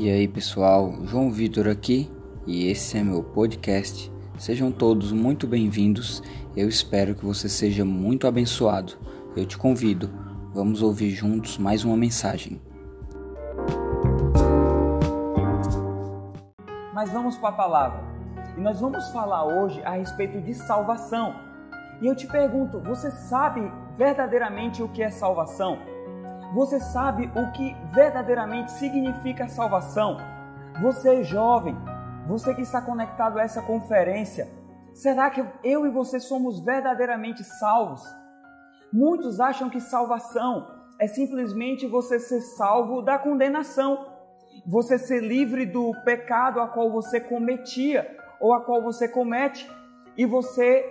E aí pessoal, João Vitor aqui e esse é meu podcast. Sejam todos muito bem-vindos. Eu espero que você seja muito abençoado. Eu te convido, vamos ouvir juntos mais uma mensagem. Mas vamos para a palavra. E nós vamos falar hoje a respeito de salvação. E eu te pergunto, você sabe verdadeiramente o que é salvação? Você sabe o que verdadeiramente significa salvação? Você é jovem, você que está conectado a essa conferência, será que eu e você somos verdadeiramente salvos? Muitos acham que salvação é simplesmente você ser salvo da condenação, você ser livre do pecado a qual você cometia ou a qual você comete, e você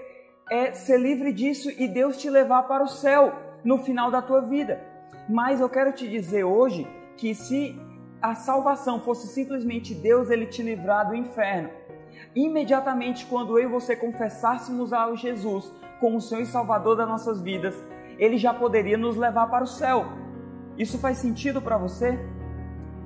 é ser livre disso e Deus te levar para o céu no final da tua vida. Mas eu quero te dizer hoje que se a salvação fosse simplesmente Deus ele te livrar do inferno, imediatamente quando eu e você confessássemos ao Jesus como o Senhor e Salvador das nossas vidas, ele já poderia nos levar para o céu. Isso faz sentido para você?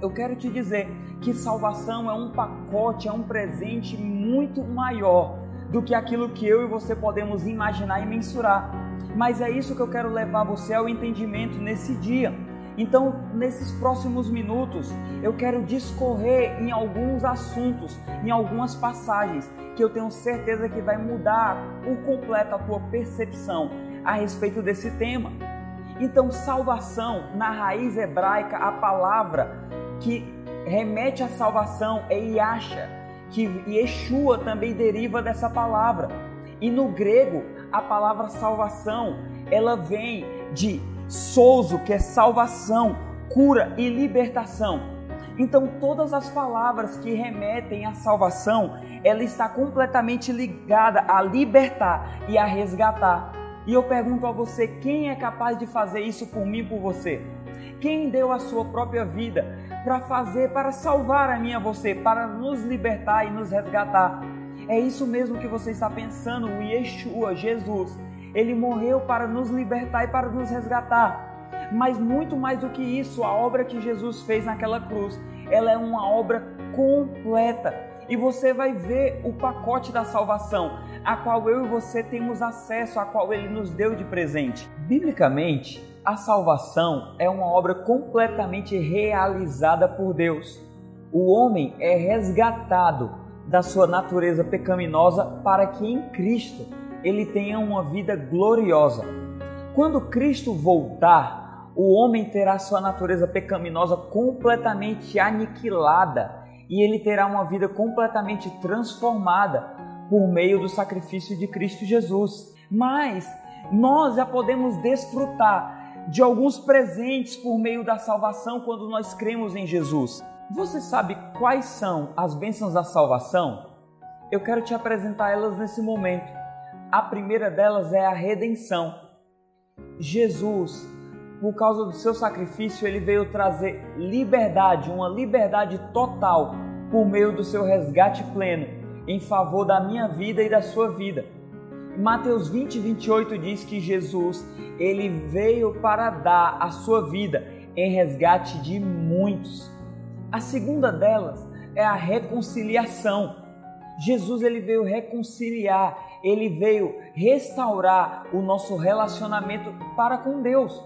Eu quero te dizer que salvação é um pacote, é um presente muito maior do que aquilo que eu e você podemos imaginar e mensurar. Mas é isso que eu quero levar você ao entendimento nesse dia. Então, nesses próximos minutos, eu quero discorrer em alguns assuntos, em algumas passagens, que eu tenho certeza que vai mudar por completo a tua percepção a respeito desse tema. Então, salvação, na raiz hebraica, a palavra que remete à salvação é Yasha, que Yeshua também deriva dessa palavra. E no grego, a palavra salvação, ela vem de souzo, que é salvação, cura e libertação. Então, todas as palavras que remetem à salvação, ela está completamente ligada a libertar e a resgatar. E eu pergunto a você, quem é capaz de fazer isso por mim por você? Quem deu a sua própria vida para fazer, para salvar a mim e a você, para nos libertar e nos resgatar? É isso mesmo que você está pensando, o Yeshua, Jesus. Ele morreu para nos libertar e para nos resgatar. Mas muito mais do que isso, a obra que Jesus fez naquela cruz, ela é uma obra completa. E você vai ver o pacote da salvação, a qual eu e você temos acesso, a qual ele nos deu de presente. Biblicamente, a salvação é uma obra completamente realizada por Deus. O homem é resgatado da sua natureza pecaminosa para que em Cristo ele tenha uma vida gloriosa. Quando Cristo voltar, o homem terá sua natureza pecaminosa completamente aniquilada e ele terá uma vida completamente transformada por meio do sacrifício de Cristo Jesus. Mas nós já podemos desfrutar de alguns presentes por meio da salvação quando nós cremos em Jesus. Você sabe quais são as bênçãos da salvação? Eu quero te apresentar elas nesse momento. A primeira delas é a redenção. Jesus, por causa do seu sacrifício, ele veio trazer liberdade, uma liberdade total, por meio do seu resgate pleno, em favor da minha vida e da sua vida. Mateus 20, 28 diz que Jesus, ele veio para dar a sua vida em resgate de muitos. A segunda delas é a reconciliação. Jesus ele veio reconciliar, ele veio restaurar o nosso relacionamento para com Deus.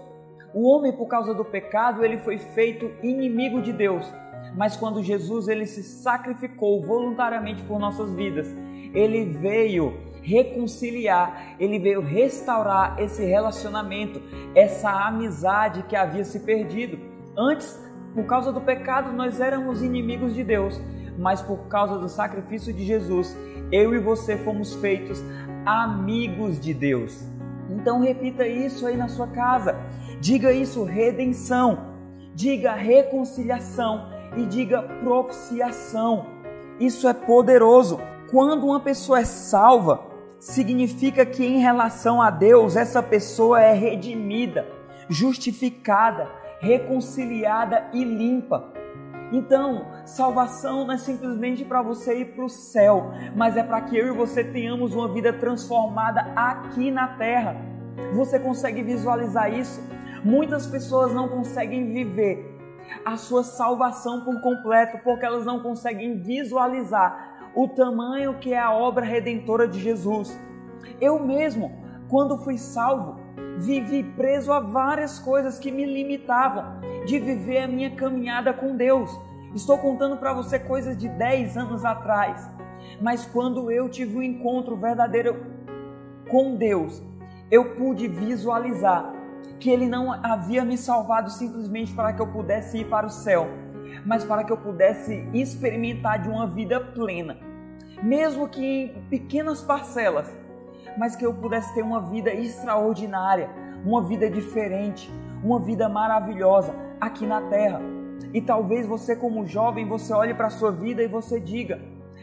O homem por causa do pecado, ele foi feito inimigo de Deus. Mas quando Jesus ele se sacrificou voluntariamente por nossas vidas, ele veio reconciliar, ele veio restaurar esse relacionamento, essa amizade que havia se perdido. Antes por causa do pecado, nós éramos inimigos de Deus, mas por causa do sacrifício de Jesus, eu e você fomos feitos amigos de Deus. Então repita isso aí na sua casa. Diga isso redenção, diga reconciliação e diga propiciação. Isso é poderoso. Quando uma pessoa é salva, significa que em relação a Deus essa pessoa é redimida, justificada, reconciliada e limpa. Então, salvação não é simplesmente para você ir para o céu, mas é para que eu e você tenhamos uma vida transformada aqui na terra. Você consegue visualizar isso? Muitas pessoas não conseguem viver a sua salvação por completo, porque elas não conseguem visualizar o tamanho que é a obra redentora de Jesus. Eu mesmo, quando fui salvo, vivi preso a várias coisas que me limitavam de viver a minha caminhada com Deus. Estou contando para você coisas de 10 anos atrás. Mas quando eu tive um encontro verdadeiro com Deus, eu pude visualizar que Ele não havia me salvado simplesmente para que eu pudesse ir para o céu, mas para que eu pudesse experimentar de uma vida plena, mesmo que em pequenas parcelas, mas que eu pudesse ter uma vida extraordinária, uma vida diferente, uma vida maravilhosa aqui na terra. E talvez você, como jovem, você olhe para a sua vida e você diga: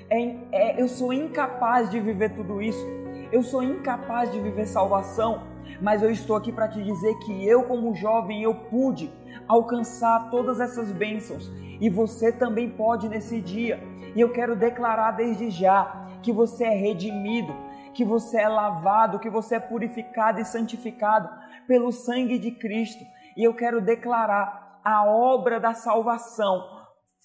é, é, eu sou incapaz de viver tudo isso, eu sou incapaz de viver salvação, mas eu estou aqui para te dizer que eu, como jovem, eu pude alcançar todas essas bênçãos e você também pode nesse dia. E eu quero declarar desde já que você é redimido, que você é lavado, que você é purificado e santificado pelo sangue de Cristo. E eu quero declarar a obra da salvação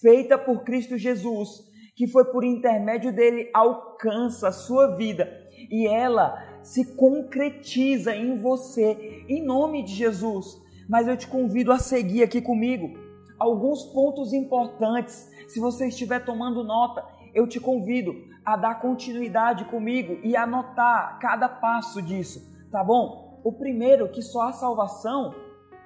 feita por Cristo Jesus, que foi por intermédio dele alcança a sua vida e ela se concretiza em você, em nome de Jesus. Mas eu te convido a seguir aqui comigo alguns pontos importantes. Se você estiver tomando nota, eu te convido a dar continuidade comigo e anotar cada passo disso, tá bom? O primeiro, que só há salvação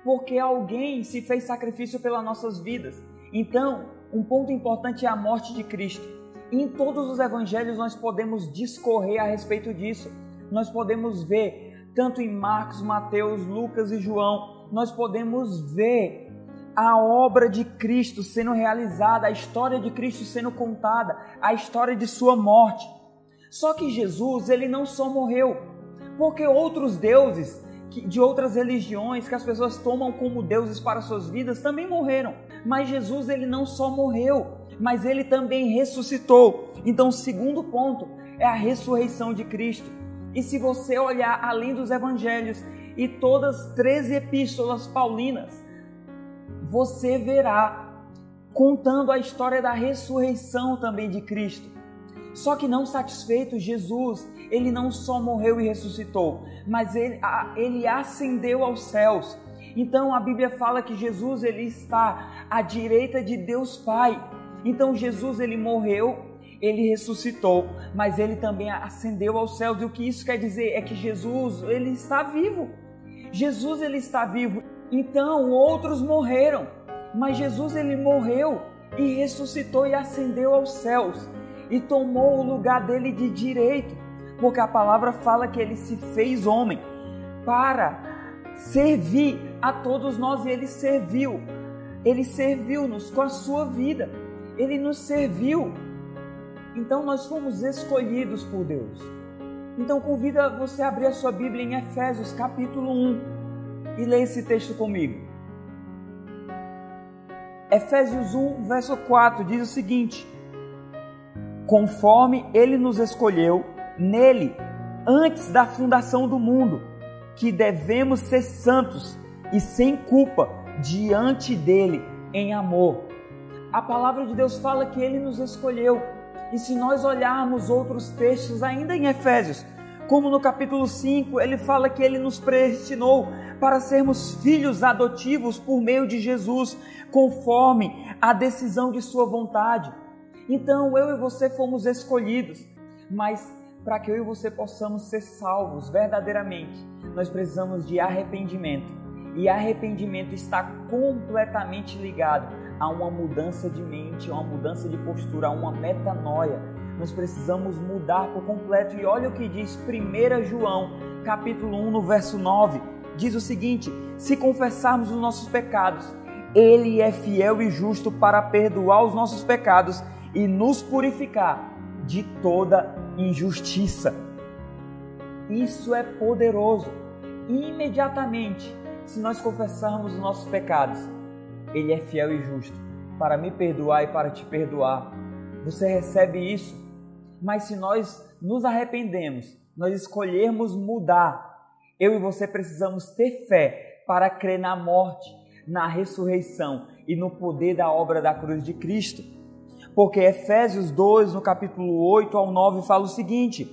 porque alguém se fez sacrifício pelas nossas vidas. Então, um ponto importante é a morte de Cristo. Em todos os evangelhos nós podemos discorrer a respeito disso. Nós podemos ver, tanto em Marcos, Mateus, Lucas e João, nós podemos ver a obra de Cristo sendo realizada, a história de Cristo sendo contada, a história de sua morte. Só que Jesus, ele não só morreu, porque outros deuses de outras religiões que as pessoas tomam como deuses para suas vidas também morreram. Mas Jesus, ele não só morreu, mas ele também ressuscitou. Então, o segundo ponto é a ressurreição de Cristo. E se você olhar além dos evangelhos e todas as 13 epístolas paulinas, você verá contando a história da ressurreição também de Cristo. Só que não satisfeito, Jesus, ele não só morreu e ressuscitou, mas ele, ele ascendeu aos céus. Então a Bíblia fala que Jesus ele está à direita de Deus Pai. Então Jesus ele morreu, ele ressuscitou, mas ele também ascendeu aos céus. E o que isso quer dizer é que Jesus ele está vivo. Jesus ele está vivo então outros morreram, mas Jesus ele morreu e ressuscitou e ascendeu aos céus e tomou o lugar dele de direito, porque a palavra fala que ele se fez homem para servir a todos nós e ele serviu. Ele serviu-nos com a sua vida. Ele nos serviu. Então nós fomos escolhidos por Deus. Então convida você a abrir a sua Bíblia em Efésios capítulo 1 e leia esse texto comigo. Efésios 1, verso 4 diz o seguinte: Conforme ele nos escolheu nele antes da fundação do mundo, que devemos ser santos e sem culpa diante dele em amor. A palavra de Deus fala que ele nos escolheu. E se nós olharmos outros textos ainda em Efésios, como no capítulo 5, ele fala que ele nos predestinou para sermos filhos adotivos por meio de Jesus, conforme a decisão de Sua vontade. Então eu e você fomos escolhidos, mas para que eu e você possamos ser salvos verdadeiramente, nós precisamos de arrependimento. E arrependimento está completamente ligado a uma mudança de mente, a uma mudança de postura, a uma metanoia. Nós precisamos mudar por completo. E olha o que diz 1 João, capítulo 1, no verso 9 diz o seguinte: se confessarmos os nossos pecados, Ele é fiel e justo para perdoar os nossos pecados e nos purificar de toda injustiça. Isso é poderoso. Imediatamente, se nós confessarmos os nossos pecados, Ele é fiel e justo para me perdoar e para te perdoar. Você recebe isso. Mas se nós nos arrependemos, nós escolhermos mudar eu e você precisamos ter fé para crer na morte, na ressurreição e no poder da obra da cruz de Cristo. Porque Efésios 2, no capítulo 8 ao 9, fala o seguinte: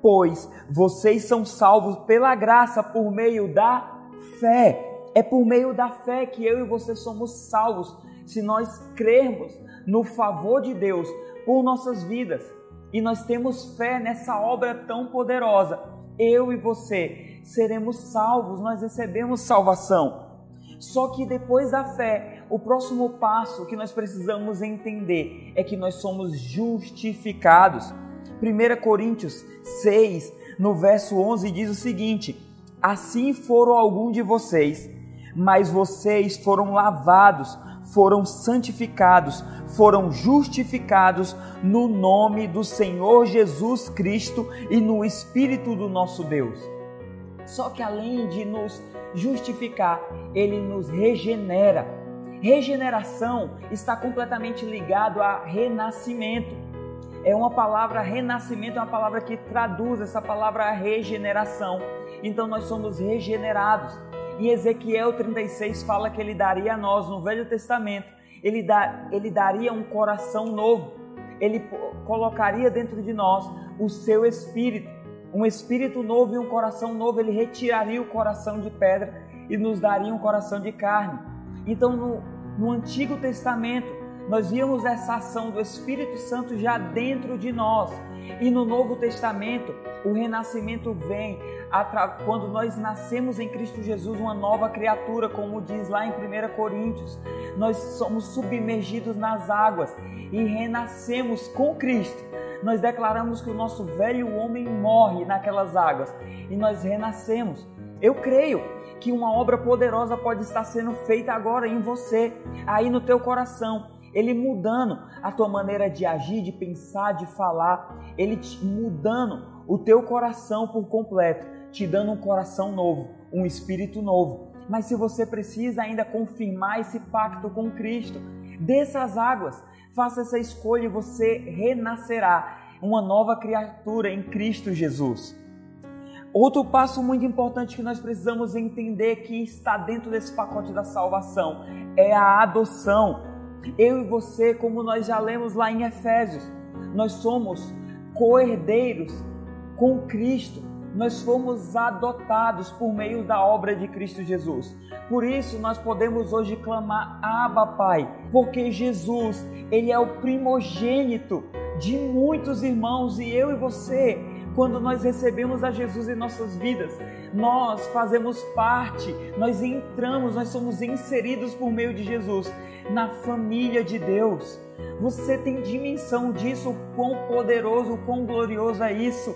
Pois vocês são salvos pela graça por meio da fé. É por meio da fé que eu e você somos salvos, se nós crermos no favor de Deus por nossas vidas. E nós temos fé nessa obra tão poderosa. Eu e você seremos salvos, nós recebemos salvação. Só que depois da fé, o próximo passo que nós precisamos entender é que nós somos justificados. 1 Coríntios 6, no verso 11, diz o seguinte: Assim foram algum de vocês, mas vocês foram lavados, foram santificados, foram justificados no nome do Senhor Jesus Cristo e no Espírito do nosso Deus. Só que além de nos justificar, ele nos regenera. Regeneração está completamente ligado a renascimento. É uma palavra renascimento, é uma palavra que traduz essa palavra regeneração. Então nós somos regenerados. E Ezequiel 36 fala que ele daria a nós no Velho Testamento, ele, dá, ele daria um coração novo. Ele colocaria dentro de nós o seu espírito um espírito novo e um coração novo, ele retiraria o coração de pedra e nos daria um coração de carne. Então, no, no Antigo Testamento, nós víamos essa ação do Espírito Santo já dentro de nós. E no Novo Testamento, o renascimento vem quando nós nascemos em Cristo Jesus, uma nova criatura, como diz lá em 1 Coríntios. Nós somos submergidos nas águas e renascemos com Cristo nós declaramos que o nosso velho homem morre naquelas águas e nós renascemos. Eu creio que uma obra poderosa pode estar sendo feita agora em você, aí no teu coração. Ele mudando a tua maneira de agir, de pensar, de falar, ele mudando o teu coração por completo, te dando um coração novo, um espírito novo. Mas se você precisa ainda confirmar esse pacto com Cristo, desça as águas, Faça essa escolha e você renascerá, uma nova criatura em Cristo Jesus. Outro passo muito importante que nós precisamos entender que está dentro desse pacote da salvação é a adoção. Eu e você, como nós já lemos lá em Efésios, nós somos co-herdeiros com Cristo nós fomos adotados por meio da obra de Cristo Jesus. Por isso nós podemos hoje clamar Abba Pai, porque Jesus, ele é o primogênito de muitos irmãos e eu e você, quando nós recebemos a Jesus em nossas vidas, nós fazemos parte, nós entramos, nós somos inseridos por meio de Jesus na família de Deus. Você tem dimensão disso, o quão poderoso, o quão glorioso é isso.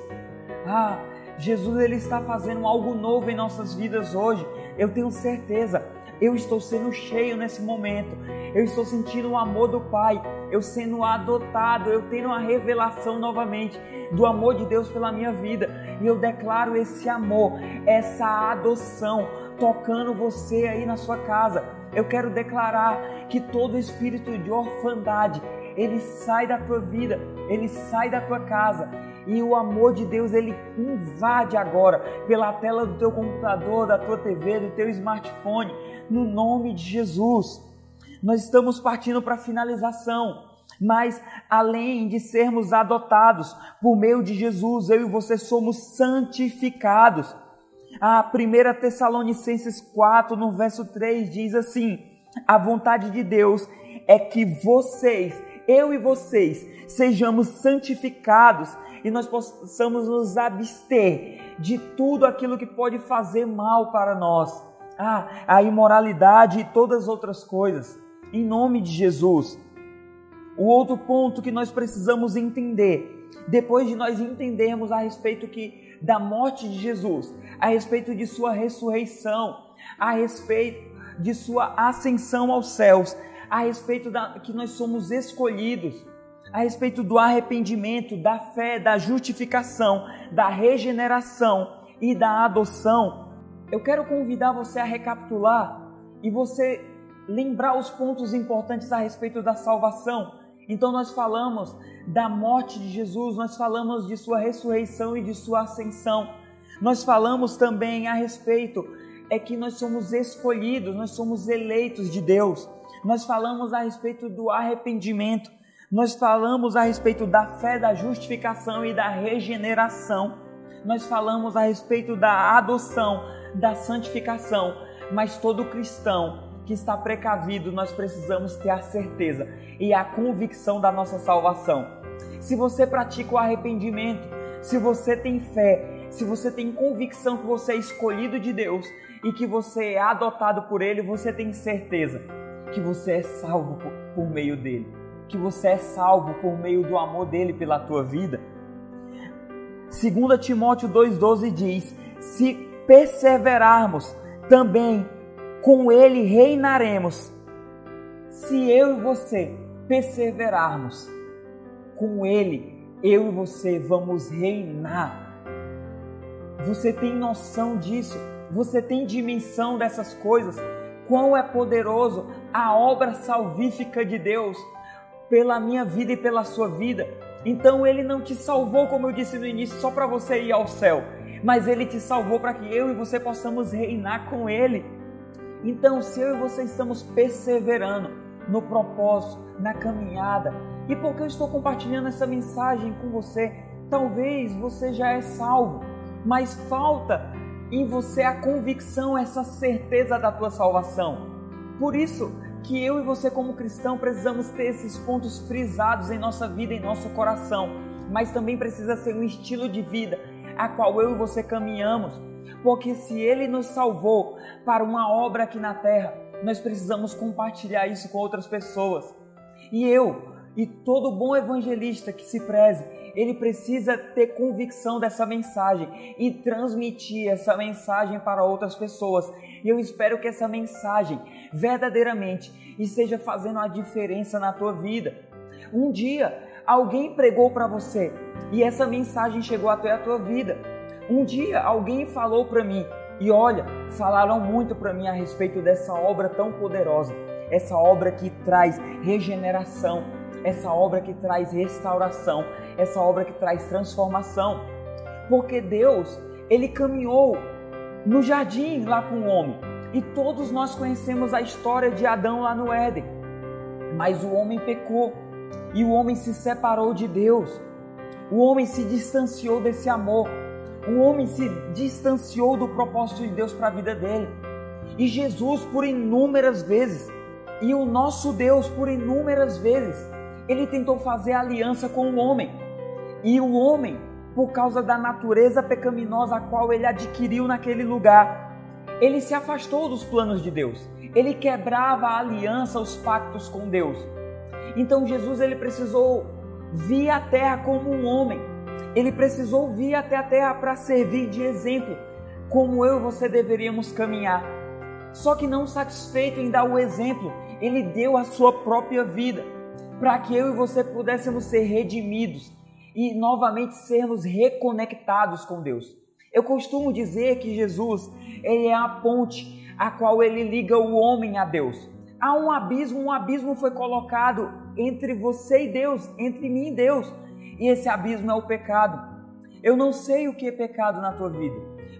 Ah, Jesus ele está fazendo algo novo em nossas vidas hoje. Eu tenho certeza. Eu estou sendo cheio nesse momento. Eu estou sentindo o amor do Pai. Eu sendo adotado. Eu tendo uma revelação novamente do amor de Deus pela minha vida. E eu declaro esse amor, essa adoção tocando você aí na sua casa. Eu quero declarar que todo espírito de orfandade ele sai da tua vida, ele sai da tua casa e o amor de Deus ele invade agora pela tela do teu computador, da tua TV, do teu smartphone, no nome de Jesus. Nós estamos partindo para a finalização. Mas além de sermos adotados por meio de Jesus, eu e você somos santificados. A 1 Tessalonicenses 4, no verso 3, diz assim: A vontade de Deus é que vocês, eu e vocês, sejamos santificados e nós possamos nos abster de tudo aquilo que pode fazer mal para nós. Ah, a imoralidade e todas as outras coisas. Em nome de Jesus. O outro ponto que nós precisamos entender, depois de nós entendermos a respeito que da morte de Jesus, a respeito de sua ressurreição, a respeito de sua ascensão aos céus, a respeito da que nós somos escolhidos, a respeito do arrependimento, da fé, da justificação, da regeneração e da adoção, eu quero convidar você a recapitular e você lembrar os pontos importantes a respeito da salvação. Então, nós falamos da morte de Jesus, nós falamos de sua ressurreição e de sua ascensão. Nós falamos também a respeito é que nós somos escolhidos, nós somos eleitos de Deus. Nós falamos a respeito do arrependimento, nós falamos a respeito da fé, da justificação e da regeneração. Nós falamos a respeito da adoção, da santificação, mas todo cristão que está precavido, nós precisamos ter a certeza e a convicção da nossa salvação. Se você pratica o arrependimento, se você tem fé, se você tem convicção que você é escolhido de Deus e que você é adotado por Ele, você tem certeza que você é salvo por, meio dele, que você é salvo por meio do amor dele pela tua vida. 2 Timóteo 2,12 diz: Se perseverarmos, também com ele reinaremos. Se eu e você perseverarmos, com ele, eu e você vamos reinar. Você tem noção disso? Você tem dimensão dessas coisas? Quão é poderoso a obra salvífica de Deus pela minha vida e pela sua vida? Então ele não te salvou, como eu disse no início, só para você ir ao céu, mas ele te salvou para que eu e você possamos reinar com ele. Então, se eu e você estamos perseverando no propósito, na caminhada, e porque eu estou compartilhando essa mensagem com você, talvez você já é salvo, mas falta em você a convicção, essa certeza da tua salvação. Por isso que eu e você como cristão precisamos ter esses pontos frisados em nossa vida, em nosso coração, mas também precisa ser um estilo de vida a qual eu e você caminhamos porque se Ele nos salvou para uma obra aqui na terra, nós precisamos compartilhar isso com outras pessoas. E eu e todo bom evangelista que se preze, ele precisa ter convicção dessa mensagem e transmitir essa mensagem para outras pessoas. E eu espero que essa mensagem verdadeiramente esteja fazendo a diferença na tua vida. Um dia alguém pregou para você e essa mensagem chegou até a tua vida. Um dia alguém falou para mim, e olha, falaram muito para mim a respeito dessa obra tão poderosa, essa obra que traz regeneração, essa obra que traz restauração, essa obra que traz transformação. Porque Deus, ele caminhou no jardim lá com o homem, e todos nós conhecemos a história de Adão lá no Éden. Mas o homem pecou e o homem se separou de Deus. O homem se distanciou desse amor o homem se distanciou do propósito de Deus para a vida dele. E Jesus, por inúmeras vezes, e o nosso Deus, por inúmeras vezes, ele tentou fazer aliança com o homem. E o homem, por causa da natureza pecaminosa a qual ele adquiriu naquele lugar, ele se afastou dos planos de Deus. Ele quebrava a aliança, os pactos com Deus. Então Jesus ele precisou vir à terra como um homem ele precisou vir até a terra para servir de exemplo, como eu e você deveríamos caminhar. Só que não satisfeito em dar o exemplo, ele deu a sua própria vida para que eu e você pudéssemos ser redimidos e novamente sermos reconectados com Deus. Eu costumo dizer que Jesus, ele é a ponte a qual ele liga o homem a Deus. Há um abismo, um abismo foi colocado entre você e Deus, entre mim e Deus e esse abismo é o pecado. Eu não sei o que é pecado na tua vida,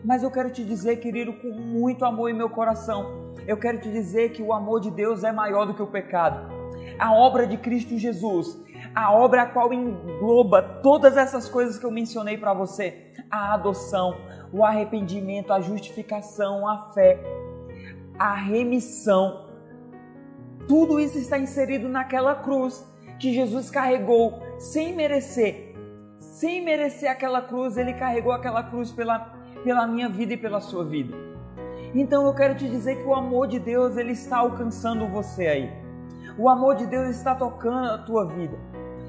mas eu quero te dizer, querido, com muito amor em meu coração, eu quero te dizer que o amor de Deus é maior do que o pecado. A obra de Cristo Jesus, a obra a qual engloba todas essas coisas que eu mencionei para você: a adoção, o arrependimento, a justificação, a fé, a remissão. Tudo isso está inserido naquela cruz que Jesus carregou sem merecer. Sem merecer aquela cruz, ele carregou aquela cruz pela, pela minha vida e pela sua vida. Então eu quero te dizer que o amor de Deus ele está alcançando você aí. O amor de Deus está tocando a tua vida.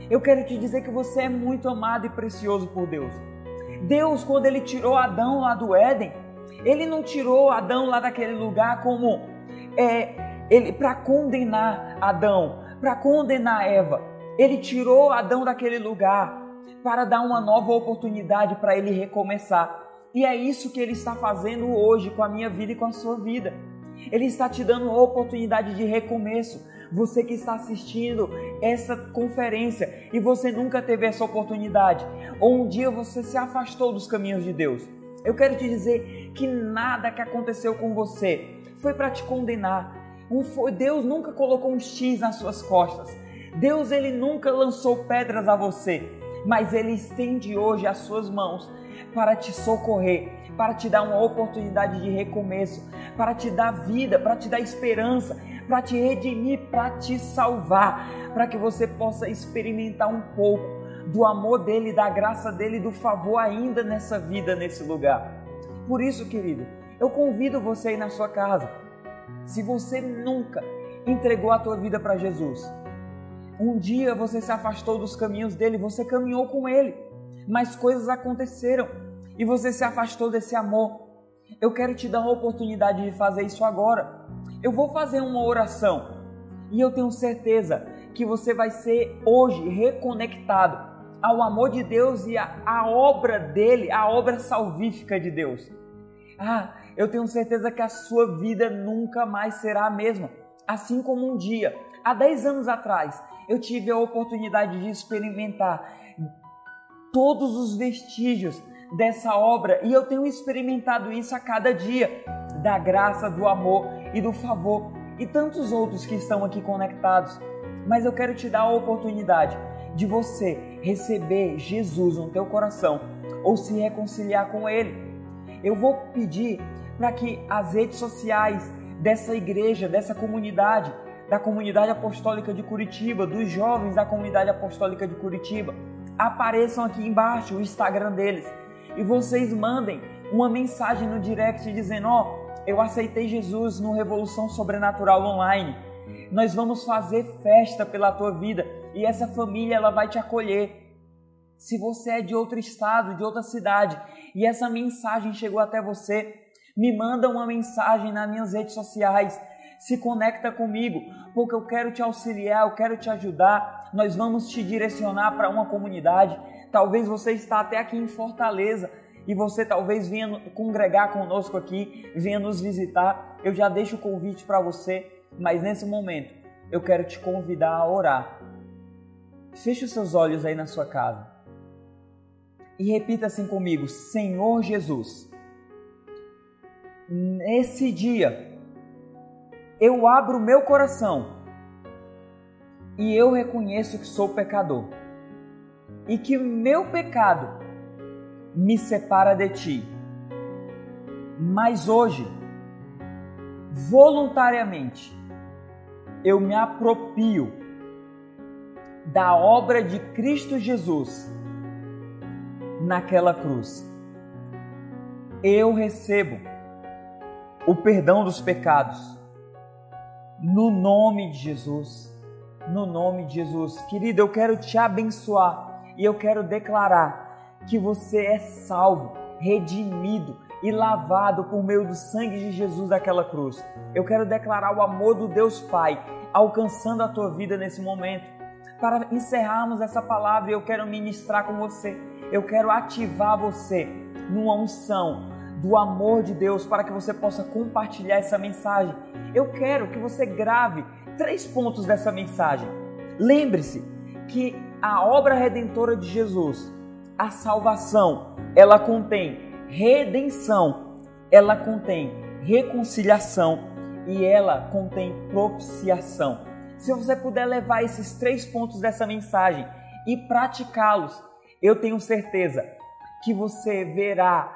Eu quero te dizer que você é muito amado e precioso por Deus. Deus, quando ele tirou Adão lá do Éden, ele não tirou Adão lá daquele lugar como é, ele para condenar Adão, para condenar Eva. Ele tirou Adão daquele lugar para dar uma nova oportunidade para ele recomeçar. E é isso que ele está fazendo hoje com a minha vida e com a sua vida. Ele está te dando uma oportunidade de recomeço. Você que está assistindo essa conferência e você nunca teve essa oportunidade, ou um dia você se afastou dos caminhos de Deus. Eu quero te dizer que nada que aconteceu com você foi para te condenar. Deus nunca colocou um X nas suas costas. Deus ele nunca lançou pedras a você, mas ele estende hoje as suas mãos para te socorrer, para te dar uma oportunidade de recomeço, para te dar vida, para te dar esperança, para te redimir, para te salvar, para que você possa experimentar um pouco do amor dele, da graça dele, do favor ainda nessa vida, nesse lugar. Por isso, querido, eu convido você aí na sua casa. Se você nunca entregou a tua vida para Jesus, um dia você se afastou dos caminhos dele, você caminhou com ele, mas coisas aconteceram e você se afastou desse amor. Eu quero te dar uma oportunidade de fazer isso agora. Eu vou fazer uma oração e eu tenho certeza que você vai ser hoje reconectado ao amor de Deus e à obra dele, a obra salvífica de Deus. Ah, eu tenho certeza que a sua vida nunca mais será a mesma. Assim como um dia, há 10 anos atrás, eu tive a oportunidade de experimentar todos os vestígios dessa obra e eu tenho experimentado isso a cada dia da graça, do amor e do favor e tantos outros que estão aqui conectados. Mas eu quero te dar a oportunidade de você receber Jesus no teu coração ou se reconciliar com ele. Eu vou pedir para que as redes sociais dessa igreja, dessa comunidade, da comunidade apostólica de Curitiba, dos jovens da comunidade apostólica de Curitiba, apareçam aqui embaixo o Instagram deles e vocês mandem uma mensagem no direct dizendo: Ó, oh, eu aceitei Jesus no Revolução Sobrenatural Online. Nós vamos fazer festa pela tua vida e essa família ela vai te acolher. Se você é de outro estado, de outra cidade e essa mensagem chegou até você, me manda uma mensagem nas minhas redes sociais, se conecta comigo, porque eu quero te auxiliar, eu quero te ajudar. Nós vamos te direcionar para uma comunidade. Talvez você está até aqui em Fortaleza e você talvez venha congregar conosco aqui, venha nos visitar. Eu já deixo o convite para você, mas nesse momento eu quero te convidar a orar. Feche os seus olhos aí na sua casa e repita assim comigo: Senhor Jesus, nesse dia eu abro meu coração e eu reconheço que sou pecador e que meu pecado me separa de ti. Mas hoje, voluntariamente, eu me apropio da obra de Cristo Jesus naquela cruz. Eu recebo o perdão dos pecados no nome de Jesus. No nome de Jesus. Querido, eu quero te abençoar e eu quero declarar que você é salvo, redimido e lavado por meio do sangue de Jesus daquela cruz. Eu quero declarar o amor do Deus Pai alcançando a tua vida nesse momento. Para encerrarmos essa palavra, eu quero ministrar com você. Eu quero ativar você numa unção do amor de Deus para que você possa compartilhar essa mensagem eu quero que você grave três pontos dessa mensagem. Lembre-se que a obra redentora de Jesus, a salvação, ela contém redenção, ela contém reconciliação e ela contém propiciação. Se você puder levar esses três pontos dessa mensagem e praticá-los, eu tenho certeza que você verá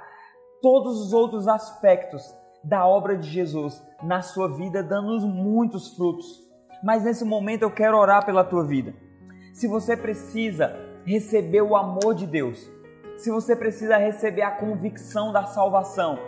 todos os outros aspectos da obra de Jesus na sua vida, dando muitos frutos. Mas nesse momento eu quero orar pela tua vida. Se você precisa receber o amor de Deus, se você precisa receber a convicção da salvação,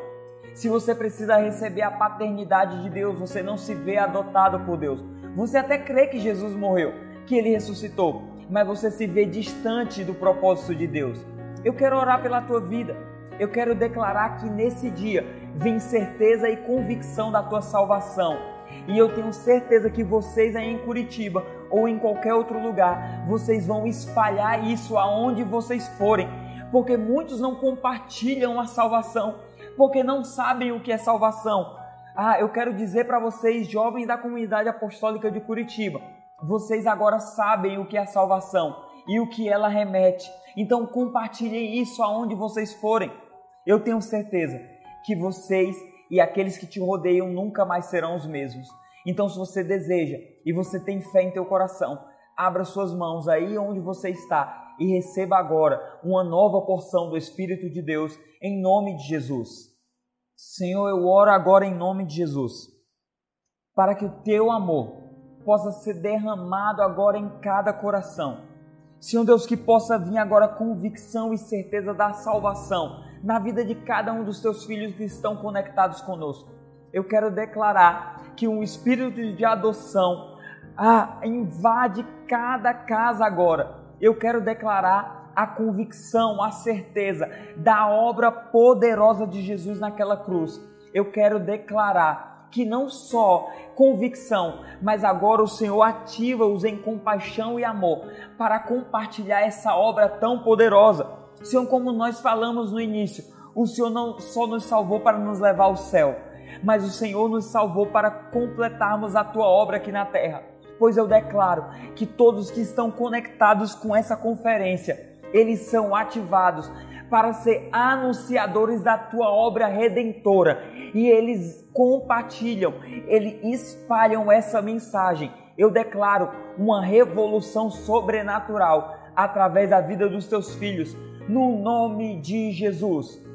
se você precisa receber a paternidade de Deus, você não se vê adotado por Deus. Você até crê que Jesus morreu, que ele ressuscitou, mas você se vê distante do propósito de Deus. Eu quero orar pela tua vida. Eu quero declarar que nesse dia vem certeza e convicção da tua salvação. E eu tenho certeza que vocês aí em Curitiba ou em qualquer outro lugar, vocês vão espalhar isso aonde vocês forem, porque muitos não compartilham a salvação, porque não sabem o que é salvação. Ah, eu quero dizer para vocês, jovens da comunidade apostólica de Curitiba, vocês agora sabem o que é salvação e o que ela remete. Então compartilhem isso aonde vocês forem. Eu tenho certeza que vocês e aqueles que te rodeiam nunca mais serão os mesmos. Então, se você deseja e você tem fé em teu coração, abra suas mãos aí onde você está e receba agora uma nova porção do Espírito de Deus em nome de Jesus. Senhor, eu oro agora em nome de Jesus, para que o teu amor possa ser derramado agora em cada coração. Senhor Deus, que possa vir agora convicção e certeza da salvação na vida de cada um dos teus filhos que estão conectados conosco. Eu quero declarar que um espírito de adoção ah, invade cada casa agora. Eu quero declarar a convicção, a certeza da obra poderosa de Jesus naquela cruz. Eu quero declarar que não só convicção, mas agora o Senhor ativa-os em compaixão e amor para compartilhar essa obra tão poderosa. Senhor, como nós falamos no início, o Senhor não só nos salvou para nos levar ao céu, mas o Senhor nos salvou para completarmos a tua obra aqui na terra. Pois eu declaro que todos que estão conectados com essa conferência, eles são ativados para ser anunciadores da tua obra redentora e eles compartilham, eles espalham essa mensagem. Eu declaro uma revolução sobrenatural através da vida dos teus filhos, no nome de Jesus.